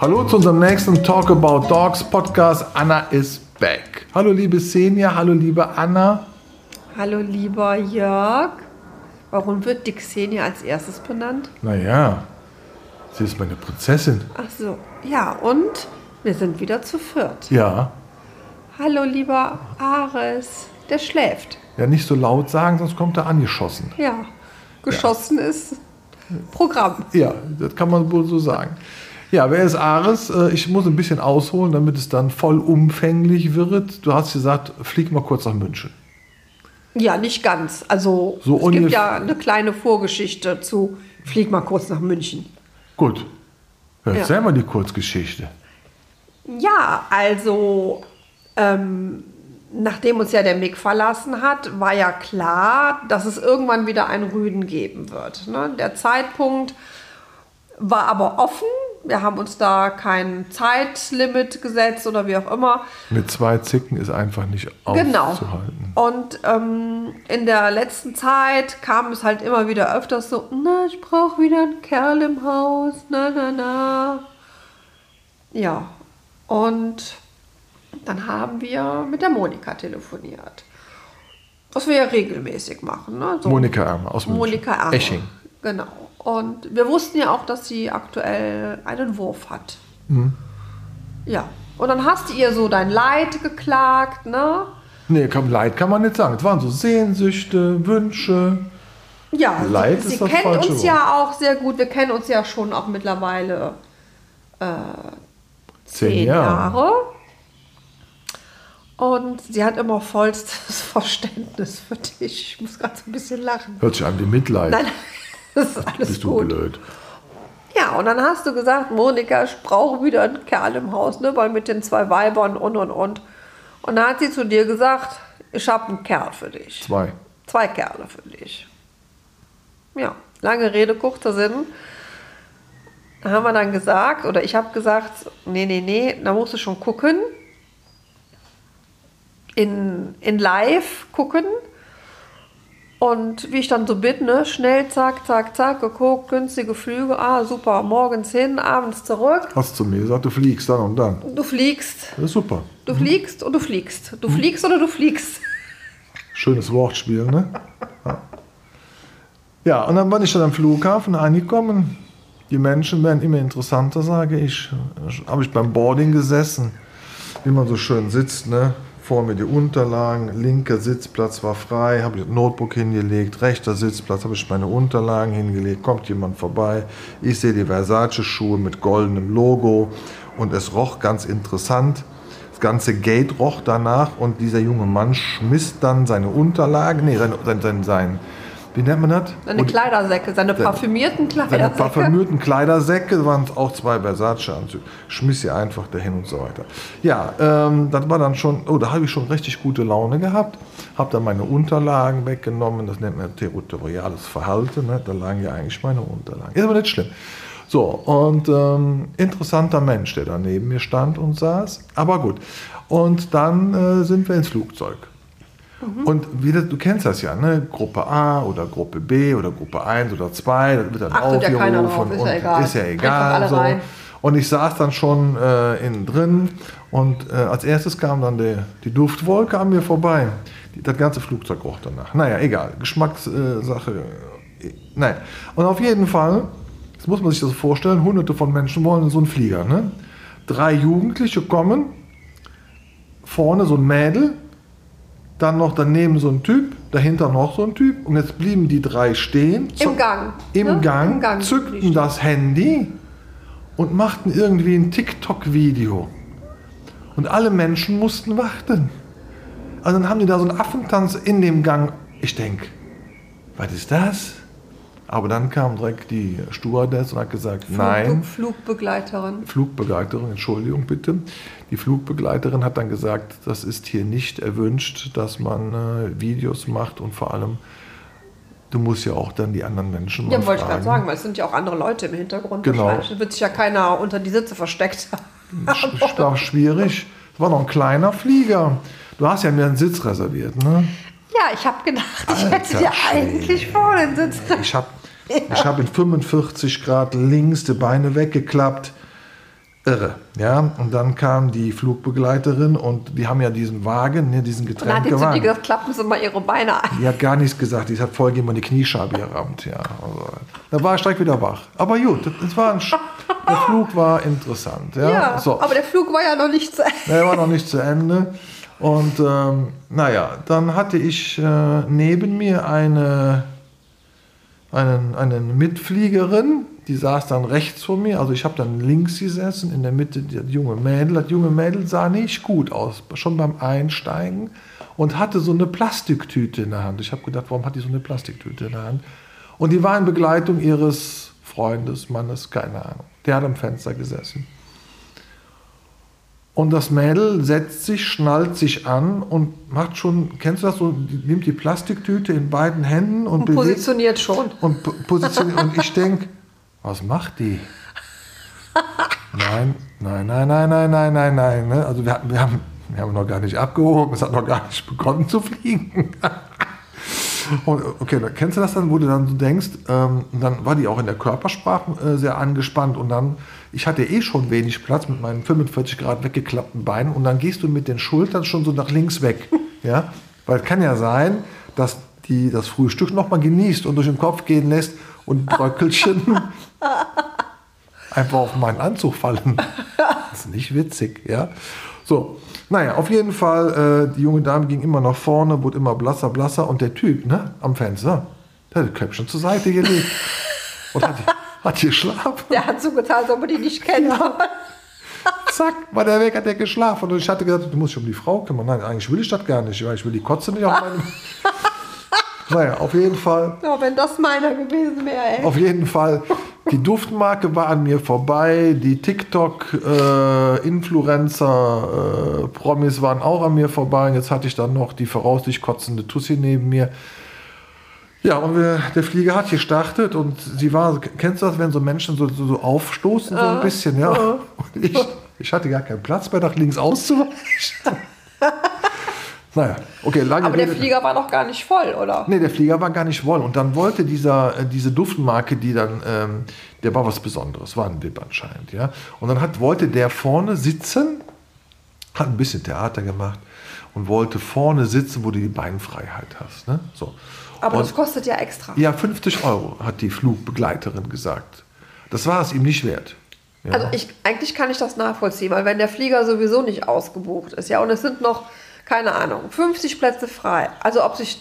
Hallo zu unserem nächsten Talk About Dogs Podcast. Anna is back. Hallo liebe Senja, hallo liebe Anna. Hallo lieber Jörg. Warum wird die Xenia als erstes benannt? Naja, sie ist meine Prinzessin. Ach so, ja, und wir sind wieder zu viert. Ja. Hallo lieber Ares. Der schläft. Ja, nicht so laut sagen, sonst kommt er angeschossen. Ja, geschossen ist Programm. Ja, das kann man wohl so sagen. Ja, wer ist Ares? Äh, Ich muss ein bisschen ausholen, damit es dann vollumfänglich wird. Du hast gesagt, flieg mal kurz nach München. Ja, nicht ganz. Also So es gibt ja eine kleine Vorgeschichte zu Flieg mal kurz nach München. Gut. Ja, Erzähl mal die Kurzgeschichte. Ja, also ähm, nachdem uns ja der Mick verlassen hat, war ja klar, dass es irgendwann wieder einen Rüden geben wird. Ne? Der Zeitpunkt war aber offen. Wir haben uns da kein Zeitlimit gesetzt oder wie auch immer. Mit zwei Zicken ist einfach nicht Genau. aufzuhalten. Und ähm, in der letzten Zeit kam es halt immer wieder öfters so, na, ich brauche wieder einen Kerl im Haus, na, na, na. Ja, und dann haben wir mit der Monika telefoniert. Was wir ja regelmäßig machen. Ne? So Monika Ermer aus München. Monika Ermer. Esching. Genau. Und wir wussten ja auch, dass sie aktuell einen Wurf hat. Mhm. Ja. Und dann hast du ihr so dein Leid geklagt, ne? Nee, kann, Leid kann man nicht sagen. Es waren so Sehnsüchte, Wünsche. Ja, Leid sie, sie kennt uns Wort. ja auch sehr gut. Wir kennen uns ja schon auch mittlerweile zehn Jahre. Und sie hat immer vollstes Verständnis für dich. Ich muss gerade so ein bisschen lachen. Hört sich an wie Mitleid. Nein, das ist alles Bist du gut. blöd. Ja, und dann hast du gesagt, Monika, ich brauche wieder einen Kerl im Haus, ne? weil mit den zwei Weibern und und und. Und dann hat sie zu dir gesagt, ich habe einen Kerl für dich. Zwei. Zwei Kerle für dich. Ja, lange Rede, kurzer Sinn. Da haben wir dann gesagt, oder ich habe gesagt, nee, nee, nee, da musst du schon gucken. In, in live gucken. Und wie ich dann so bin, ne, schnell, zack, zack, zack, geguckt, günstige Flüge, ah, super, morgens hin, abends zurück. Hast zu mir gesagt, du fliegst dann und dann. Du fliegst, Das ist super. du fliegst und du fliegst. Du fliegst oder du fliegst. Schönes Wortspiel, ne? Ja. ja, und dann bin ich dann am Flughafen angekommen. Die Menschen werden immer interessanter, sage ich. Habe ich beim Boarding gesessen, wie man so schön sitzt, ne? Vor mir die Unterlagen, linker Sitzplatz war frei, habe ich das Notebook hingelegt, rechter Sitzplatz habe ich meine Unterlagen hingelegt, kommt jemand vorbei, ich sehe die Versace-Schuhe mit goldenem Logo und es roch ganz interessant. Das ganze Gate roch danach und dieser junge Mann schmiss dann seine Unterlagen, nee, sein, sein, sein, sein wie nennt man das? Seine Kleidersäcke, seine parfümierten seine Kleidersäcke. parfümierten Kleidersäcke, waren auch zwei Versace-Anzüge, schmiss sie einfach dahin und so weiter. Ja, ähm, das war dann schon, oh, da habe ich schon richtig gute Laune gehabt, habe dann meine Unterlagen weggenommen, das nennt man territoriales Verhalten, ne? da lagen ja eigentlich meine Unterlagen. Ist aber nicht schlimm. So, und ähm, interessanter Mensch, der da neben mir stand und saß, aber gut. Und dann äh, sind wir ins Flugzeug. Und wieder, du kennst das ja, ne? Gruppe A oder Gruppe B oder Gruppe 1 oder 2, das wird dann Achtet ja drauf, aufgerufen ist ja egal. ist ja egal. So. Und ich saß dann schon äh, innen drin und äh, als erstes kam dann die, die Duftwolke an mir vorbei. Die, das ganze Flugzeug roch danach. Naja, egal, Geschmackssache. Äh, nein. Und auf jeden Fall, das muss man sich das vorstellen, hunderte von Menschen wollen in so einen Flieger. Ne? Drei Jugendliche kommen, vorne so ein Mädel, dann noch daneben so ein Typ, dahinter noch so ein Typ. Und jetzt blieben die drei stehen. Im Gang. Im, ne? Gang, Im Gang. zückten das Handy und machten irgendwie ein TikTok-Video. Und alle Menschen mussten warten. Also dann haben die da so einen Affentanz in dem Gang. Ich denke, was ist das? Aber dann kam direkt die Stewardess und hat gesagt, nein. Flugbegleiterin. Flugbegleiterin, Entschuldigung bitte. Die Flugbegleiterin hat dann gesagt, das ist hier nicht erwünscht, dass man äh, Videos macht und vor allem, du musst ja auch dann die anderen Menschen Ja, wollte ich gerade sagen, weil es sind ja auch andere Leute im Hintergrund. Genau. Es wird sich ja keiner unter die Sitze versteckt haben. War schwierig. Es war noch ein kleiner Flieger. Du hast ja mir einen Sitz reserviert, ne? Ja, ich habe gedacht, ich hätte dir eigentlich vor den Sitz Ich habe ich hab in 45 Grad links die Beine weggeklappt. Irre, ja. Und dann kam die Flugbegleiterin und die haben ja diesen Wagen, ne, diesen Und dann hat die zu dir Getränkewagen. gesagt, klappen Sie mal Ihre Beine ein. Die hat gar nichts gesagt, die hat voll gegen meine Kniescheibe gerammt, ja. Also, da war ich direkt wieder wach. Aber gut, das war ein, Sch- der Flug war interessant, ja. Ja, so. aber der Flug war ja noch nicht zu Ende. Er war noch nicht zu Ende. Und ähm, naja, dann hatte ich äh, neben mir eine, einen, eine Mitfliegerin, die saß dann rechts vor mir. Also ich habe dann links gesessen, in der Mitte das junge Mädel. Das junge Mädel sah nicht gut aus, schon beim Einsteigen. Und hatte so eine Plastiktüte in der Hand. Ich habe gedacht, warum hat die so eine Plastiktüte in der Hand? Und die war in Begleitung ihres Freundes, Mannes, keine Ahnung. Der hat am Fenster gesessen. Und das Mädel setzt sich, schnallt sich an und macht schon, kennst du das so, nimmt die Plastiktüte in beiden Händen und, Und positioniert schon. und po- positioniert. und ich denke, was macht die? Nein, nein, nein, nein, nein, nein, nein, nein. Ne? Also wir, wir, haben, wir haben noch gar nicht abgehoben, es hat noch gar nicht begonnen zu fliegen. Und, okay, kennst du das dann, wo du dann so denkst, ähm, dann war die auch in der Körpersprache äh, sehr angespannt und dann, ich hatte eh schon wenig Platz mit meinen 45 Grad weggeklappten Beinen und dann gehst du mit den Schultern schon so nach links weg. Ja? Weil es kann ja sein, dass die das Frühstück nochmal genießt und durch den Kopf gehen lässt und Bröckelchen einfach auf meinen Anzug fallen. Das ist nicht witzig, ja. So, naja, auf jeden Fall, äh, die junge Dame ging immer nach vorne, wurde immer blasser, blasser und der Typ, ne, am Fenster, der hat das Köpfchen zur Seite gelegt und hat, hat geschlafen. Der hat so getan, als ob er die nicht kennt. Zack, war der weg, hat der geschlafen. Und ich hatte gesagt, du musst dich um die Frau kümmern. Nein, eigentlich will ich das gar nicht, weil ich will die Kotze nicht auf meinem... naja, auf jeden Fall Ja, wenn das meiner gewesen wäre, ey. Auf jeden Fall, die Duftmarke war an mir vorbei, die TikTok-Influencer, äh, Promis waren auch an mir vorbei. Und jetzt hatte ich dann noch die voraussichtlich kotzende Tussi neben mir. Ja, und wir, der Flieger hat gestartet und sie war, kennst du das, wenn so Menschen so, so, so aufstoßen, so ein bisschen, ja? Und ich, ich hatte gar keinen Platz mehr, nach links auszuweichen. naja, okay, lange Aber der Rede- Flieger war noch gar nicht voll, oder? Nee, der Flieger war gar nicht voll. Und dann wollte dieser, äh, diese Duftmarke, die dann, ähm, der war was Besonderes, war ein Bib anscheinend, ja. Und dann hat, wollte der vorne sitzen, hat ein bisschen Theater gemacht und wollte vorne sitzen, wo du die Beinfreiheit hast, ne? So. Aber und, das kostet ja extra. ja, 50 Euro, hat die Flugbegleiterin gesagt. Das war es ihm nicht wert. Ja. Also ich, eigentlich kann ich das nachvollziehen, weil wenn der Flieger sowieso nicht ausgebucht ist, ja, und es sind noch, keine Ahnung, 50 Plätze frei. Also ob sich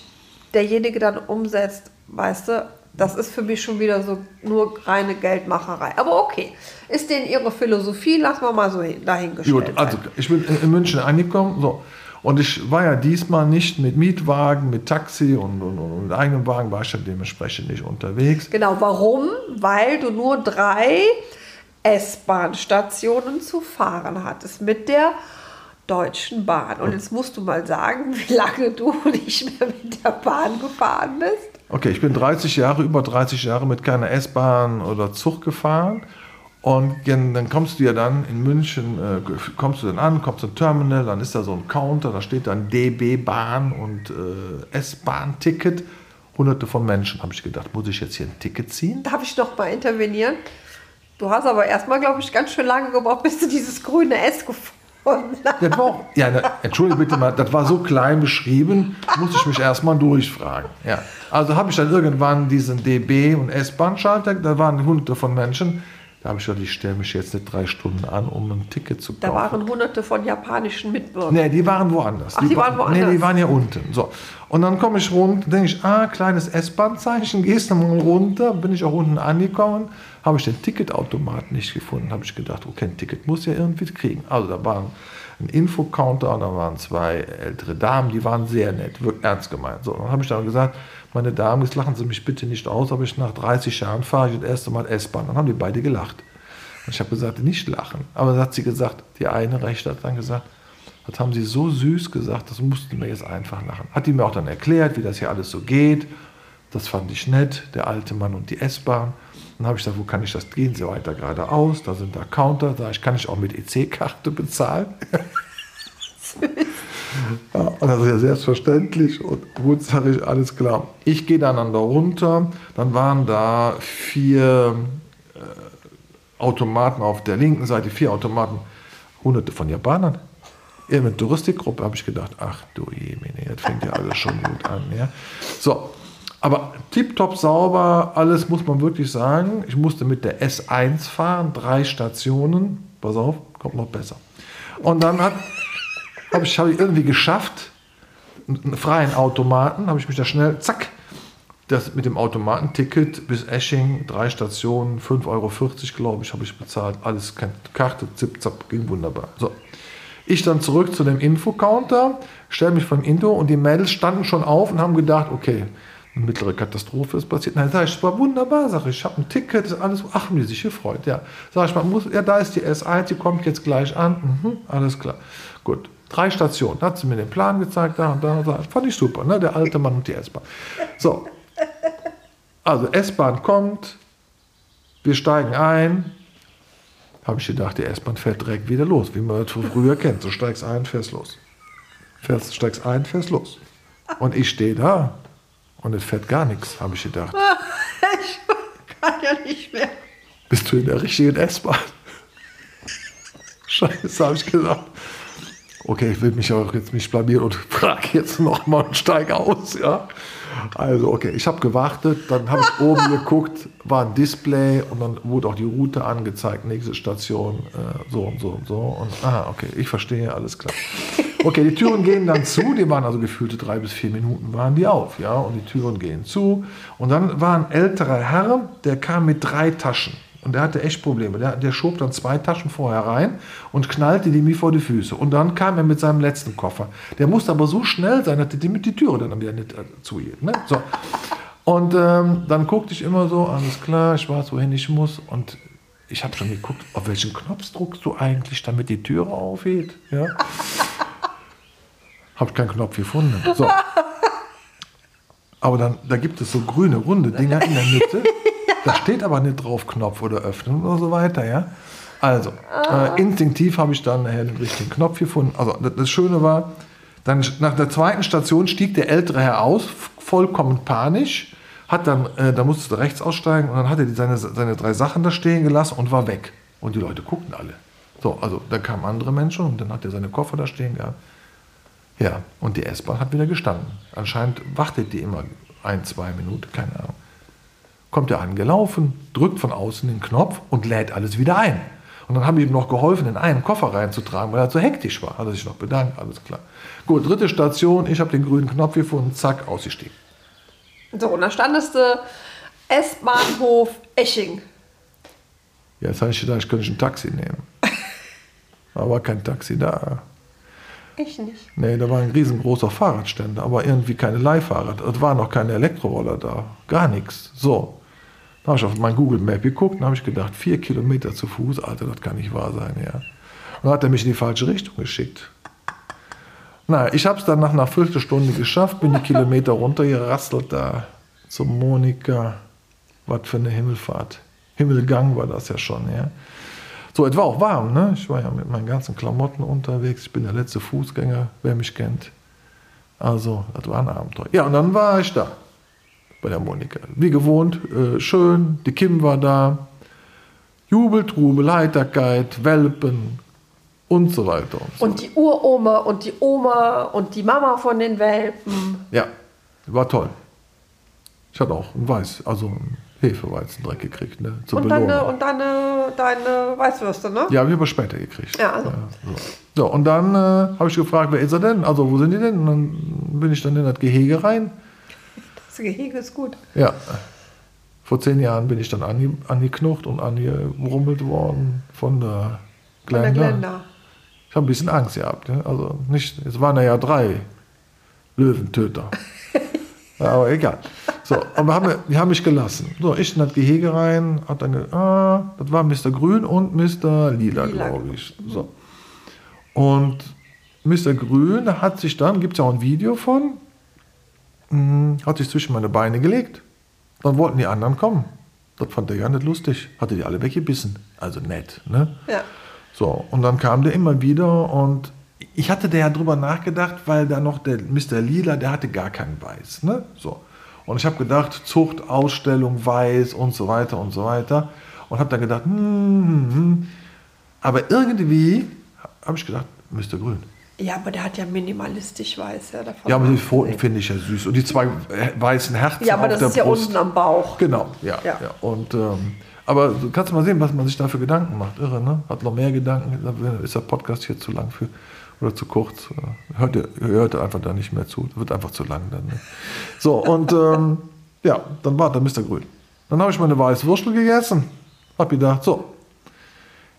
derjenige dann umsetzt, weißt du, das ist für mich schon wieder so nur reine Geldmacherei. Aber okay, ist denen ihre Philosophie, lassen wir mal so hin, dahingestellt. Gut, also ich bin in- in München angekommen. So. Und ich war ja diesmal nicht mit Mietwagen, mit Taxi und, und, und mit eigenem Wagen, war ich ja dementsprechend nicht unterwegs. Genau, warum? Weil du nur drei S-Bahn-Stationen zu fahren hattest mit der Deutschen Bahn. Und jetzt musst du mal sagen, wie lange du nicht mehr mit der Bahn gefahren bist. Okay, ich bin 30 Jahre, über 30 Jahre mit keiner S-Bahn oder Zug gefahren. Und dann kommst du ja dann in München, äh, kommst du dann an, kommst zum Terminal, dann ist da so ein Counter, da steht dann DB Bahn und äh, S-Bahn-Ticket. Hunderte von Menschen, habe ich gedacht, muss ich jetzt hier ein Ticket ziehen? Darf ich noch mal intervenieren? Du hast aber erstmal, glaube ich, ganz schön lange gebraucht, bis du dieses grüne S gefunden hast. Das war auch, ja, entschuldige bitte mal, das war so klein beschrieben, musste ich mich erstmal durchfragen. Ja. Also habe ich dann irgendwann diesen DB und S-Bahn-Schalter, da waren hunderte von Menschen. Da habe ich gedacht, ich stelle mich jetzt nicht drei Stunden an, um ein Ticket zu kaufen. Da waren hunderte von japanischen Mitbürgern. Nee, die waren woanders. Ach, die waren wa- Nee, woanders. die waren ja unten. So. Und dann komme ich runter, denke ich, ah, kleines S-Bahn-Zeichen, gehst du mal runter, bin ich auch unten angekommen, habe ich den Ticketautomat nicht gefunden, habe ich gedacht, okay, ein Ticket muss ja irgendwie kriegen. Also da war ein Infocounter und da waren zwei ältere Damen, die waren sehr nett, wirklich ernst gemeint. So, dann habe ich dann gesagt, meine Damen, jetzt lachen Sie mich bitte nicht aus, aber ich nach 30 Jahren fahre ich das erste Mal S-Bahn. Dann haben die beide gelacht. Und ich habe gesagt, nicht lachen. Aber dann hat sie gesagt, die eine Rechte hat dann gesagt, das haben sie so süß gesagt, das mussten wir jetzt einfach lachen. Hat die mir auch dann erklärt, wie das hier alles so geht. Das fand ich nett, der alte Mann und die S-Bahn. Dann habe ich gesagt, wo kann ich das gehen? Sie weiter geradeaus, da sind da Counter, da ich kann ich auch mit EC-Karte bezahlen. Ja, und das ist ja selbstverständlich. Und gut, sage ich, alles klar. Ich gehe dann da runter. Dann waren da vier äh, Automaten auf der linken Seite, vier Automaten, hunderte von Japanern. Irgendeine Touristikgruppe habe ich gedacht, ach du Jemine, jetzt fängt ja alles schon gut an. Ja. So, aber tiptop sauber, alles muss man wirklich sagen. Ich musste mit der S1 fahren, drei Stationen. Pass auf, kommt noch besser. Und dann habe ich, hab ich irgendwie geschafft, einen freien Automaten, habe ich mich da schnell, zack, das mit dem Automatenticket bis Esching, drei Stationen, 5,40 Euro, glaube ich, habe ich bezahlt. Alles, Karte, zip, zap, ging wunderbar. So. Ich dann zurück zu dem Infocounter, stelle mich vom Info und die Mädels standen schon auf und haben gedacht, okay, eine mittlere Katastrophe ist passiert. Nein, sag ich, es war wunderbar, sag ich, ich habe ein Ticket, ist alles, ach, haben die sich gefreut, ja. Sag ich, man muss, ja, da ist die S1, die kommt jetzt gleich an, mhm, alles klar. Gut, drei Stationen, hat sie mir den Plan gezeigt, da und da, und da. fand ich super, ne, der alte Mann und die S-Bahn. So, also S-Bahn kommt, wir steigen ein, habe ich gedacht, die S-Bahn fährt direkt wieder los, wie man das von früher kennt. Du steigst ein, fährst los. Fährst, steigst ein, fährst los. Und ich stehe da und es fährt gar nichts, habe ich gedacht. Ich kann ja nicht mehr. Bist du in der richtigen S-Bahn? Scheiße, habe ich gesagt. Okay, ich will mich auch jetzt nicht blamieren und frage jetzt nochmal und steige aus, ja. Also, okay, ich habe gewartet, dann habe ich oben geguckt, war ein Display und dann wurde auch die Route angezeigt, nächste Station, äh, so und so und so. Und, ah, okay, ich verstehe, alles klar. Okay, die Türen gehen dann zu, die waren also gefühlte drei bis vier Minuten waren die auf, ja, und die Türen gehen zu. Und dann war ein älterer Herr, der kam mit drei Taschen. Und der hatte echt Probleme. Der, der schob dann zwei Taschen vorher rein und knallte die mir vor die Füße. Und dann kam er mit seinem letzten Koffer. Der musste aber so schnell sein, dass die mit die Türe dann wieder nicht äh, zuhielt. Ne? So. Und ähm, dann guckte ich immer so, alles klar, ich weiß, wohin ich muss. Und ich habe schon geguckt, auf welchen Knopf druckst du eigentlich, damit die Türe aufgeht. Ja? habe keinen Knopf gefunden. So. Aber dann, da gibt es so grüne, runde Dinger in der Mitte. Da steht aber nicht drauf Knopf oder öffnen oder so weiter, ja. Also, äh, instinktiv habe ich dann nachher den richtigen Knopf gefunden. Also, das, Schöne war, dann nach der zweiten Station stieg der ältere Herr aus, vollkommen panisch, hat dann, äh, da musste er rechts aussteigen und dann hat er seine, seine drei Sachen da stehen gelassen und war weg. Und die Leute guckten alle. So, also da kamen andere Menschen und dann hat er seine Koffer da stehen gehabt. Ja, und die S-Bahn hat wieder gestanden. Anscheinend wartet die immer ein, zwei Minuten, keine Ahnung kommt er angelaufen, drückt von außen den Knopf und lädt alles wieder ein. Und dann haben wir ihm noch geholfen, in einen Koffer reinzutragen, weil er so hektisch war. Hat er sich noch bedankt, alles klar. Gut, dritte Station, ich habe den grünen Knopf gefunden, zack, ausgestiegen. So, und da standest du S-Bahnhof Esching. Ja, jetzt habe ich gedacht, ich könnte ein Taxi nehmen. Aber kein Taxi da. Ich nicht. Nee, da war ein riesengroßer Fahrradständer, aber irgendwie keine Leihfahrrad. Es waren noch keine Elektroroller da. Gar nichts. So. Habe ich auf mein Google Map geguckt und habe ich gedacht, vier Kilometer zu Fuß, Alter, das kann nicht wahr sein, ja. Und dann hat er mich in die falsche Richtung geschickt. Na, ich habe es dann nach einer Viertelstunde geschafft, bin die Kilometer runtergerasselt da zum Monika. Was für eine Himmelfahrt. Himmelgang war das ja schon, ja. So, es war auch warm, ne? Ich war ja mit meinen ganzen Klamotten unterwegs. Ich bin der letzte Fußgänger, wer mich kennt. Also, das war ein Abenteuer. Ja, und dann war ich da bei der Monika. Wie gewohnt, äh, schön, die Kim war da. Jubel, Trubel, Heiterkeit, Welpen und so weiter. Und, so und die Uroma und die Oma und die Mama von den Welpen. Ja, war toll. Ich hatte auch ein Weiß, also ein Hefeweizendreck gekriegt, ne? Zur und deine, und deine, deine Weißwürste, ne? Ja, habe ich aber später gekriegt. Ja, also. Ja, so. so. und dann äh, habe ich gefragt, wer ist er denn? Also, wo sind die denn? Und dann bin ich dann in das Gehege rein. Das Gehege ist gut. Ja. Vor zehn Jahren bin ich dann ange, angeknocht und angerummelt worden von der Glenda. Von der Glenda. Ich habe ein bisschen Angst gehabt. Ne? Also nicht, es waren ja drei Löwentöter. aber egal. So, aber haben wir, die haben mich gelassen. So, ich in das Gehege rein, hat dann, ah, das war Mr. Grün und Mr. Lila, Lila glaube ich. So. Und Mr. Grün hat sich dann, gibt es ja auch ein Video von, Mhm. Hat sich zwischen meine Beine gelegt. Dann wollten die anderen kommen. Das fand er ja nicht lustig. Hatte die alle weggebissen. Also nett, ne? Ja. So, und dann kam der immer wieder und ich hatte der ja drüber nachgedacht, weil da noch der Mr. Lila, der hatte gar keinen Weiß, ne? So. Und ich habe gedacht, Zucht, Ausstellung, Weiß und so weiter und so weiter. Und habe dann gedacht, hm, hm, hm. hm. aber irgendwie habe ich gedacht, Mr. Grün. Ja, aber der hat ja minimalistisch weiß. Ja, davon ja aber die Pfoten finde ich ja süß. Und die zwei äh, weißen Herzen Ja, aber das ist ja unten am Bauch. Genau, ja. ja. ja. Und, ähm, aber kannst du mal sehen, was man sich da für Gedanken macht. Irre, ne? Hat noch mehr Gedanken. Ist der Podcast hier zu lang für oder zu kurz? Hört ihr, hört ihr einfach da nicht mehr zu. Wird einfach zu lang dann. Ne? So, und ähm, ja, dann war dann Mr. Grün. Dann habe ich meine weiße Wurstel gegessen. Hab gedacht, so,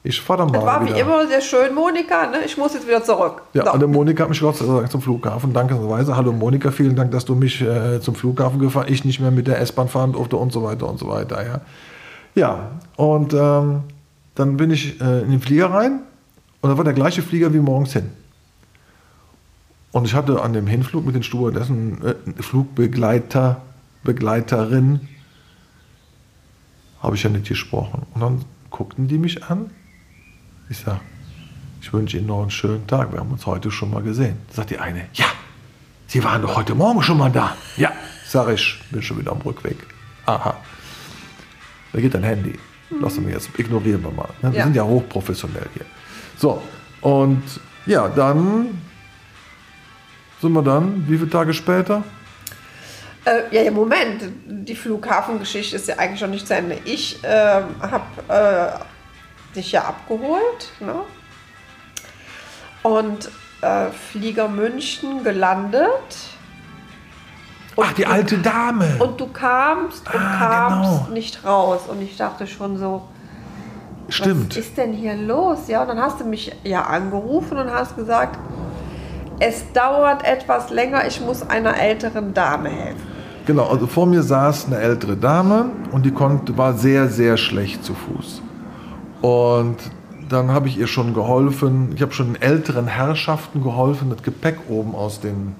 ich fahre dann mal. Das war wieder. wie immer sehr schön, Monika, ne? ich muss jetzt wieder zurück. Ja, so. und Monika hat mich Gott sei Dank zum Flughafen, dankenderweise. Hallo Monika, vielen Dank, dass du mich äh, zum Flughafen gefahren ich nicht mehr mit der S-Bahn fahren durfte und so weiter und so weiter. Ja, ja und ähm, dann bin ich äh, in den Flieger rein und da war der gleiche Flieger wie morgens hin. Und ich hatte an dem Hinflug mit den Stewardessen äh, Flugbegleiter, Begleiterin, habe ich ja nicht gesprochen. Und dann guckten die mich an ich sage, ich wünsche Ihnen noch einen schönen Tag. Wir haben uns heute schon mal gesehen. Sagt die eine, ja, Sie waren doch heute Morgen schon mal da. Ja, sag ich, bin schon wieder am Rückweg. Aha. Da geht dein Handy. Lass uns jetzt, ignorieren wir mal. Wir ja. sind ja hochprofessionell hier. So, und ja, dann sind wir dann, wie viele Tage später? Äh, ja, ja, Moment, die Flughafengeschichte ist ja eigentlich schon nicht zu Ende. Ich ähm, äh, habe dich ja abgeholt. Ne? Und äh, Flieger München gelandet. Und Ach, die du, alte Dame. Und du kamst und ah, genau. kamst genau. nicht raus. Und ich dachte schon so, Stimmt. was ist denn hier los? Ja, und dann hast du mich ja angerufen und hast gesagt, es dauert etwas länger, ich muss einer älteren Dame helfen. Genau, also vor mir saß eine ältere Dame und die konnte, war sehr, sehr schlecht zu Fuß. Und dann habe ich ihr schon geholfen. Ich habe schon den älteren Herrschaften geholfen, das Gepäck oben aus den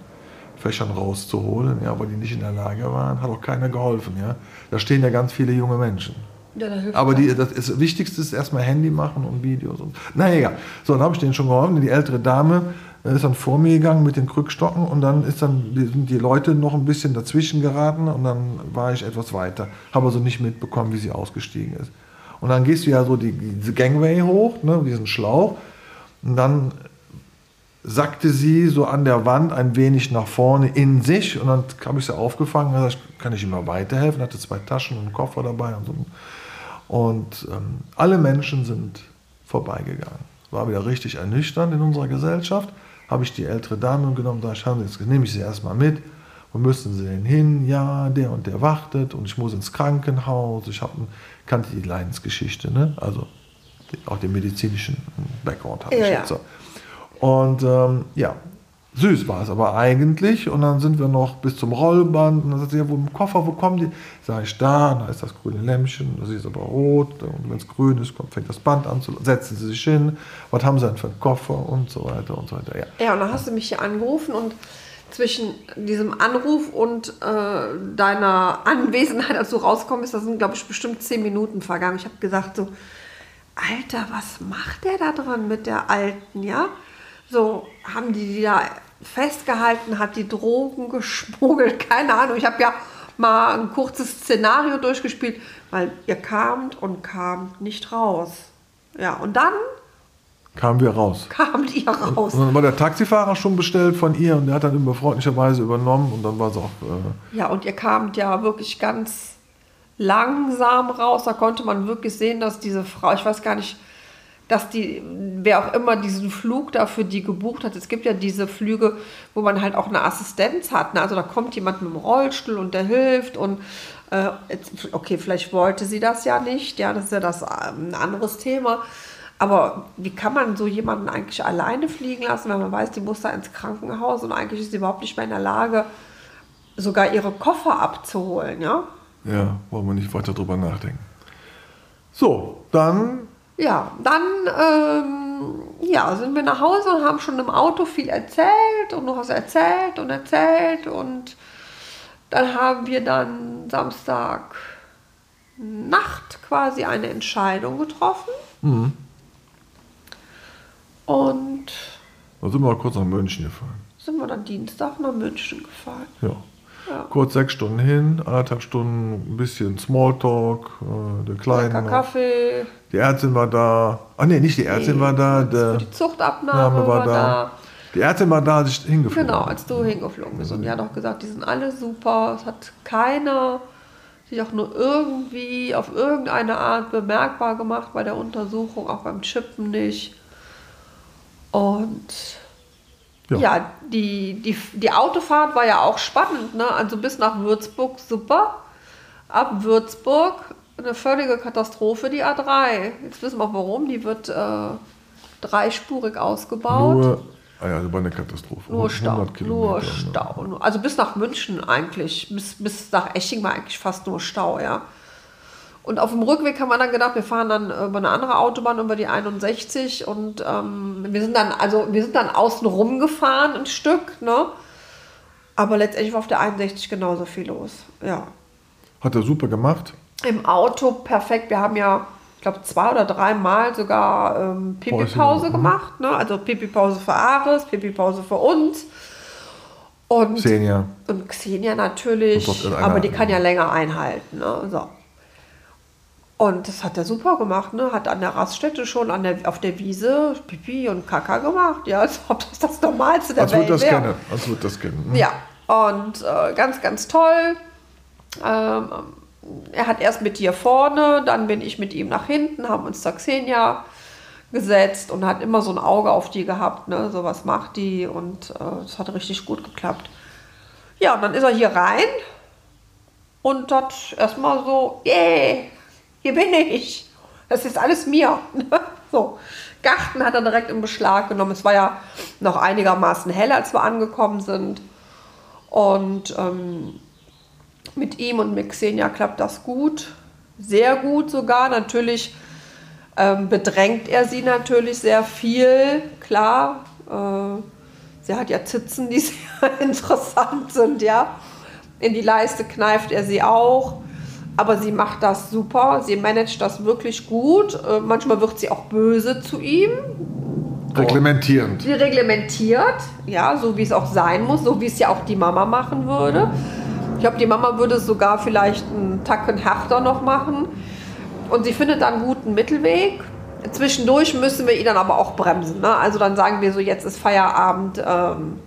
Fächern rauszuholen, ja, weil die nicht in der Lage waren. Hat auch keiner geholfen. Ja. Da stehen ja ganz viele junge Menschen. Ja, Aber die, das, ist, das, Wichtigste ist erstmal Handy machen und Videos. Und, na egal. So, dann habe ich denen schon geholfen. Die ältere Dame äh, ist dann vor mir gegangen mit den Krückstocken und dann ist dann die, sind die Leute noch ein bisschen dazwischen geraten und dann war ich etwas weiter. Habe also nicht mitbekommen, wie sie ausgestiegen ist. Und dann gehst du ja so die, diese Gangway hoch, ne, diesen Schlauch. Und dann sackte sie so an der Wand ein wenig nach vorne in sich. Und dann habe ich sie aufgefangen. und Gesagt, kann ich ihm mal weiterhelfen? Hatte zwei Taschen und einen Koffer dabei. Und, so. und ähm, alle Menschen sind vorbeigegangen. War wieder richtig ernüchternd in unserer Gesellschaft. Habe ich die ältere Dame genommen, da ich, nehme ich sie erstmal mit wo müssen Sie denn hin? Ja, der und der wartet und ich muss ins Krankenhaus. Ich habe kannte die Leidensgeschichte, ne? Also auch den medizinischen Background habe ja, ich jetzt. Und ähm, ja, süß war es aber eigentlich. Und dann sind wir noch bis zum Rollband. Und dann sagt sie, ja, wo im Koffer, wo kommen die? Sag ich, da, da ist das grüne Lämpchen, das ist aber rot. Und wenn es grün ist, kommt, fängt das Band an zu, setzen sie sich hin. Was haben sie denn für einen Koffer? Und so weiter und so weiter. Ja, ja und dann hast du mich hier angerufen und zwischen diesem Anruf und äh, deiner Anwesenheit, als du rauskommst, da sind, glaube ich, bestimmt zehn Minuten vergangen. Ich habe gesagt so, Alter, was macht der da dran mit der Alten, ja? So, haben die die da festgehalten, hat die Drogen geschmuggelt, keine Ahnung. Ich habe ja mal ein kurzes Szenario durchgespielt, weil ihr kamt und kamt nicht raus. Ja, und dann kamen wir raus. Kamen die raus. Und, und, dann war der Taxifahrer schon bestellt von ihr und der hat dann über freundlicherweise übernommen und dann war es auch. Äh ja, und ihr kamt ja wirklich ganz langsam raus. Da konnte man wirklich sehen, dass diese Frau, ich weiß gar nicht, dass die, wer auch immer diesen Flug dafür die gebucht hat, es gibt ja diese Flüge, wo man halt auch eine Assistenz hat. Ne? Also da kommt jemand mit dem Rollstuhl und der hilft und äh, okay, vielleicht wollte sie das ja nicht, ja, das ist ja das äh, ein anderes Thema. Aber wie kann man so jemanden eigentlich alleine fliegen lassen, wenn man weiß, die muss da ins Krankenhaus und eigentlich ist sie überhaupt nicht mehr in der Lage, sogar ihre Koffer abzuholen, ja? Ja, wollen wir nicht weiter drüber nachdenken. So, dann. Ja, dann ähm, ja, sind wir nach Hause und haben schon im Auto viel erzählt und du hast erzählt und erzählt und dann haben wir dann Samstag Nacht quasi eine Entscheidung getroffen. Mhm. Und. Dann sind wir kurz nach München gefahren. Sind wir dann Dienstag nach München gefahren. Ja. ja. Kurz sechs Stunden hin, anderthalb Stunden ein bisschen Smalltalk, äh, der Kleine. Lecker Kaffee. Die Ärztin war da. Ach nee, nicht die Ärztin nee, war da. Der, die Zuchtabnahme war, da. da. Die Ärztin war da, als ich hingeflogen Genau, als du hingeflogen bist. Und die hat auch gesagt, die sind alle super. Es hat keiner sich auch nur irgendwie auf irgendeine Art bemerkbar gemacht bei der Untersuchung, auch beim Chippen nicht. Und Ja. ja, die, die, die Autofahrt war ja auch spannend. Ne? Also bis nach Würzburg super. Ab Würzburg eine völlige Katastrophe, die A3. Jetzt wissen wir warum. Die wird äh, dreispurig ausgebaut. Nur, ah ja, das war eine Katastrophe. Nur Stau, 100 Kilometer, nur ne? Stau. Nur- Also bis nach München eigentlich, bis, bis nach Eching war eigentlich fast nur Stau, ja. Und auf dem Rückweg haben wir dann gedacht, wir fahren dann über eine andere Autobahn, über die 61 und ähm, wir sind dann, also wir sind dann außen rum gefahren ein Stück, ne? Aber letztendlich war auf der 61 genauso viel los, ja. Hat er super gemacht. Im Auto perfekt. Wir haben ja, ich glaube, zwei oder dreimal sogar ähm, Pipi-Pause gemacht. Ne? Also Pipi-Pause für Ares, Pipi-Pause für uns. Und, Xenia. und Xenia natürlich, Und aber die kann ja länger einhalten. Ne? So. Und das hat er super gemacht. Ne? Hat an der Raststätte schon an der, auf der Wiese Pipi und Kaka gemacht. Ja, als ob das das Normalste der Als Welt das wäre. kennen. Als würde das kennen. hm? Ja, und äh, ganz, ganz toll. Ähm, er hat erst mit dir vorne, dann bin ich mit ihm nach hinten, haben uns da Xenia gesetzt und hat immer so ein Auge auf die gehabt, ne? so was macht die und äh, das hat richtig gut geklappt. Ja, und dann ist er hier rein und hat erstmal so, yeah, hier bin ich. Das ist alles mir. so, Garten hat er direkt in Beschlag genommen. Es war ja noch einigermaßen hell, als wir angekommen sind. Und ähm, mit ihm und mit Xenia klappt das gut. Sehr gut sogar. Natürlich ähm, bedrängt er sie natürlich sehr viel, klar. Äh, sie hat ja Zitzen, die sehr interessant sind, ja. In die Leiste kneift er sie auch. Aber sie macht das super. Sie managt das wirklich gut. Äh, manchmal wird sie auch böse zu ihm. Reglementierend. Sie reglementiert, ja, so wie es auch sein muss, so wie es ja auch die Mama machen würde. Ich glaube, die Mama würde es sogar vielleicht einen Tacken härter noch machen. Und sie findet dann einen guten Mittelweg. Zwischendurch müssen wir ihn dann aber auch bremsen. Ne? Also dann sagen wir so, jetzt ist Feierabend, ähm,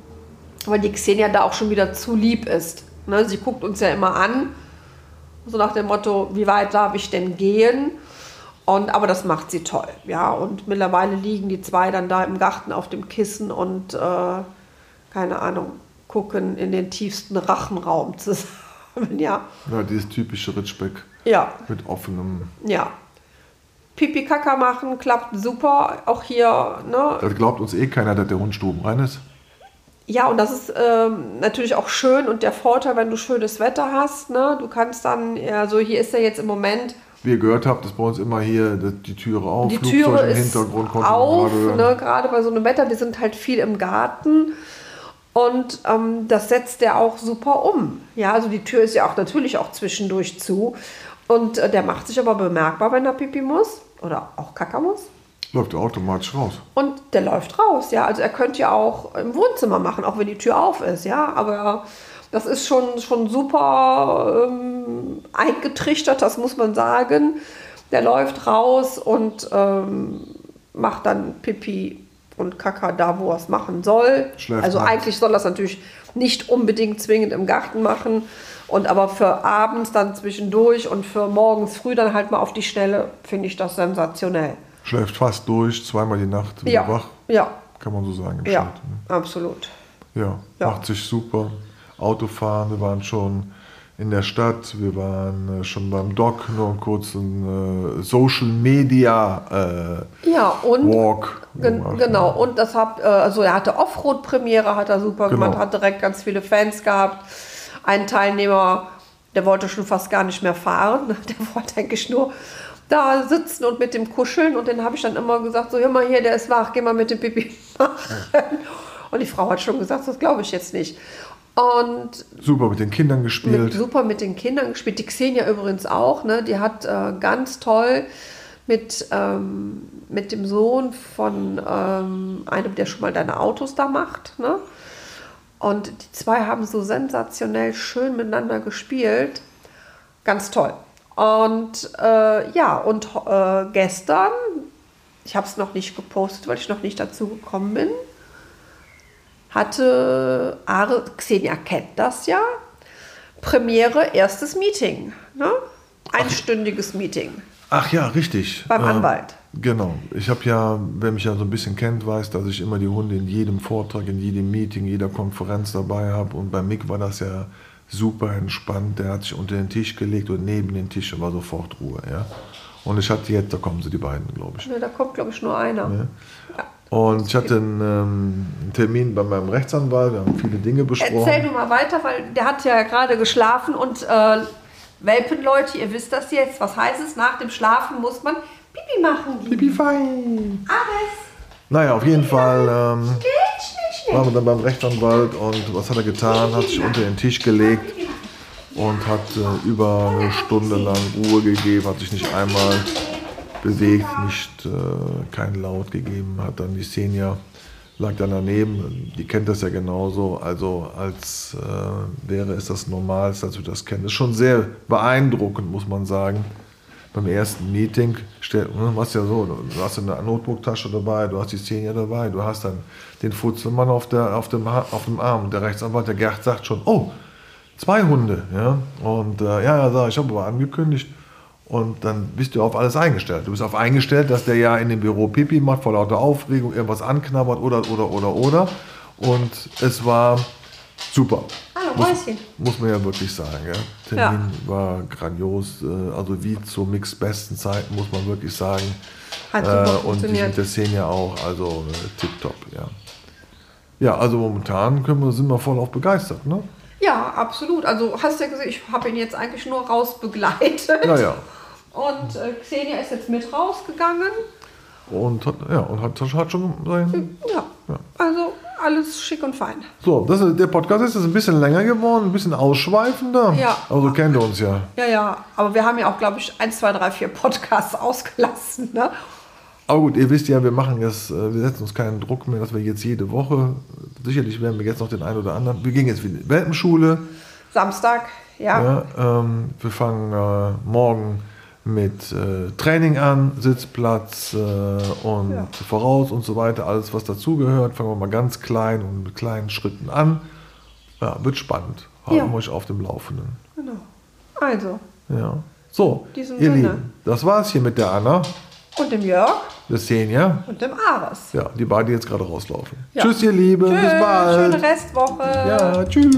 weil die Xenia da auch schon wieder zu lieb ist. Ne? Sie guckt uns ja immer an, so nach dem Motto, wie weit darf ich denn gehen? Und, aber das macht sie toll, ja. Und mittlerweile liegen die zwei dann da im Garten auf dem Kissen und, äh, keine Ahnung, gucken in den tiefsten Rachenraum zusammen, ja. Ja, dieses typische Ritschbeck Ja, mit offenem. ja. Pipi Kaka machen klappt super. Auch hier, ne? Da glaubt uns eh keiner, dass der Hund stubenrein ist. Ja, und das ist ähm, natürlich auch schön und der Vorteil, wenn du schönes Wetter hast, ne? Du kannst dann, also hier ist er jetzt im Moment Wie ihr gehört habt, ist bei uns immer hier die Türe auf, Die Flugzeug Türe im ist Hintergrund man auf, gerade ne, gerade bei so einem Wetter, wir sind halt viel im Garten und ähm, das setzt der auch super um. Ja, also die Tür ist ja auch natürlich auch zwischendurch zu und äh, der macht sich aber bemerkbar, wenn er Pipi muss oder auch Kacker muss. Läuft er automatisch raus. Und der läuft raus, ja. Also er könnte ja auch im Wohnzimmer machen, auch wenn die Tür auf ist, ja. Aber das ist schon, schon super ähm, eingetrichtert, das muss man sagen. Der läuft raus und ähm, macht dann Pipi und Kaka da, wo er es machen soll. Schläft also nachts. eigentlich soll er es natürlich nicht unbedingt zwingend im Garten machen. Und aber für abends dann zwischendurch und für morgens früh dann halt mal auf die Schnelle finde ich das sensationell. Schläft fast durch, zweimal die Nacht Ja, wach. ja, Kann man so sagen ja, Schnitt. Ne? absolut. Ja, Ja. macht sich super. Autofahren, wir waren schon in der Stadt, wir waren äh, schon beim Doc, nur einen kurzen äh, Social Media äh, Ja, und Walk. gen gemacht. genau, und das hat, äh, also er hatte Offroad-Premiere, hat er super Genau. gemacht, hat direkt ganz viele Fans gehabt. Ein Teilnehmer, der wollte schon fast gar nicht mehr fahren, der wollte eigentlich nur da sitzen und mit dem kuscheln und den habe ich dann immer gesagt, so, hör mal hier, der ist wach, geh mal mit dem Pipi machen. Und die Frau hat schon gesagt, das glaube ich jetzt nicht. Und Super mit den Kindern mit, gespielt. super mit den Kindern gespielt. Die Xenia übrigens auch. Ne? Die hat äh, ganz toll mit, ähm, mit dem Sohn von ähm, einem, der schon mal deine Autos da macht. Ne? Und die zwei haben so sensationell schön miteinander gespielt. Ganz toll. Und äh, ja, und äh, gestern, ich habe es noch nicht gepostet, weil ich noch nicht dazu gekommen bin, hatte Are, Xenia kennt das ja, Premiere, erstes Meeting. Ne? Einstündiges Meeting. Ach ja, richtig. Beim Anwalt. Genau. Ich habe ja, wer mich ja so ein bisschen kennt, weiß, dass ich immer die Hunde in jedem Vortrag, in jedem Meeting, jeder Konferenz dabei habe. Und bei Mick war das ja super entspannt. Der hat sich unter den Tisch gelegt und neben den Tisch war sofort Ruhe. Ja? Und ich hatte jetzt, da kommen sie die beiden, glaube ich. Ne, da kommt, glaube ich, nur einer. Ja. Ja. Und ich hatte einen, ähm, einen, Termin bei meinem Rechtsanwalt, wir haben viele Dinge besprochen. Erzähl du mal weiter, weil der hat ja gerade geschlafen und äh, Welpenleute, ihr wisst das jetzt, was heißt es? Nach dem Schlafen muss man Pipi machen. Pipi fein. Alles. Naja, auf jeden Fall ähm, waren wir dann beim Rechtsanwalt und was hat er getan? Hat sich unter den Tisch gelegt und hat äh, über eine Stunde lang Ruhe gegeben, hat sich nicht einmal bewegt, nicht äh, keinen Laut gegeben, hat dann die Senior lag dann daneben, die kennt das ja genauso, also als äh, wäre es das Normalste, als wir das kennen. Das ist schon sehr beeindruckend, muss man sagen. Beim ersten Meeting, stell, du ne, hast ja so, du hast eine Notebooktasche dabei, du hast die Senior dabei, du hast dann den Futzelmann auf, der, auf, dem, auf dem Arm. Der Rechtsanwalt, der Gerd, sagt schon, oh, zwei Hunde. Ja? Und äh, ja, ja, ich habe aber angekündigt, und dann bist du auf alles eingestellt. Du bist auf eingestellt, dass der ja in dem Büro Pipi macht, vor lauter Aufregung, irgendwas anknabbert oder, oder, oder, oder. Und es war super. Muss, muss man ja wirklich sagen. Ja. Termin ja. war grandios. Äh, also wie zu Mix besten Zeiten, muss man wirklich sagen. Hat super äh, und die Szene ja auch, also äh, tipptopp, ja. Ja, also momentan können wir, sind wir voll auch begeistert, ne? Ja, absolut. Also hast du ja gesehen, ich habe ihn jetzt eigentlich nur raus begleitet. Ja, ja. Und äh, Xenia ist jetzt mit rausgegangen. Und hat, ja, und hat, hat schon sein. Ja, ja, also alles schick und fein. So, das, der Podcast ist jetzt ein bisschen länger geworden, ein bisschen ausschweifender. Ja. Aber so kennt ihr uns ja. Ja, ja. Aber wir haben ja auch, glaube ich, 1, 2, 3, 4 Podcasts ausgelassen. Ne? Aber gut, ihr wisst ja, wir machen jetzt, äh, wir setzen uns keinen Druck mehr, dass wir jetzt jede Woche, sicherlich werden wir jetzt noch den einen oder anderen, wir gehen jetzt wieder in die Welpenschule. Samstag, ja. ja ähm, wir fangen äh, morgen mit äh, Training an, Sitzplatz äh, und ja. voraus und so weiter, alles was dazugehört. Fangen wir mal ganz klein und mit kleinen Schritten an. Ja, wird spannend. Halten ja. euch auf dem Laufenden. Genau. Also. Ja. So, ihr Sinne. Lieben, das war's hier mit der Anna. Und dem Jörg. Das Senja. Und dem Ares. Ja, die beiden jetzt gerade rauslaufen. Ja. Tschüss, ihr Lieben. Bis bald. Schöne Restwoche. Ja, tschüss.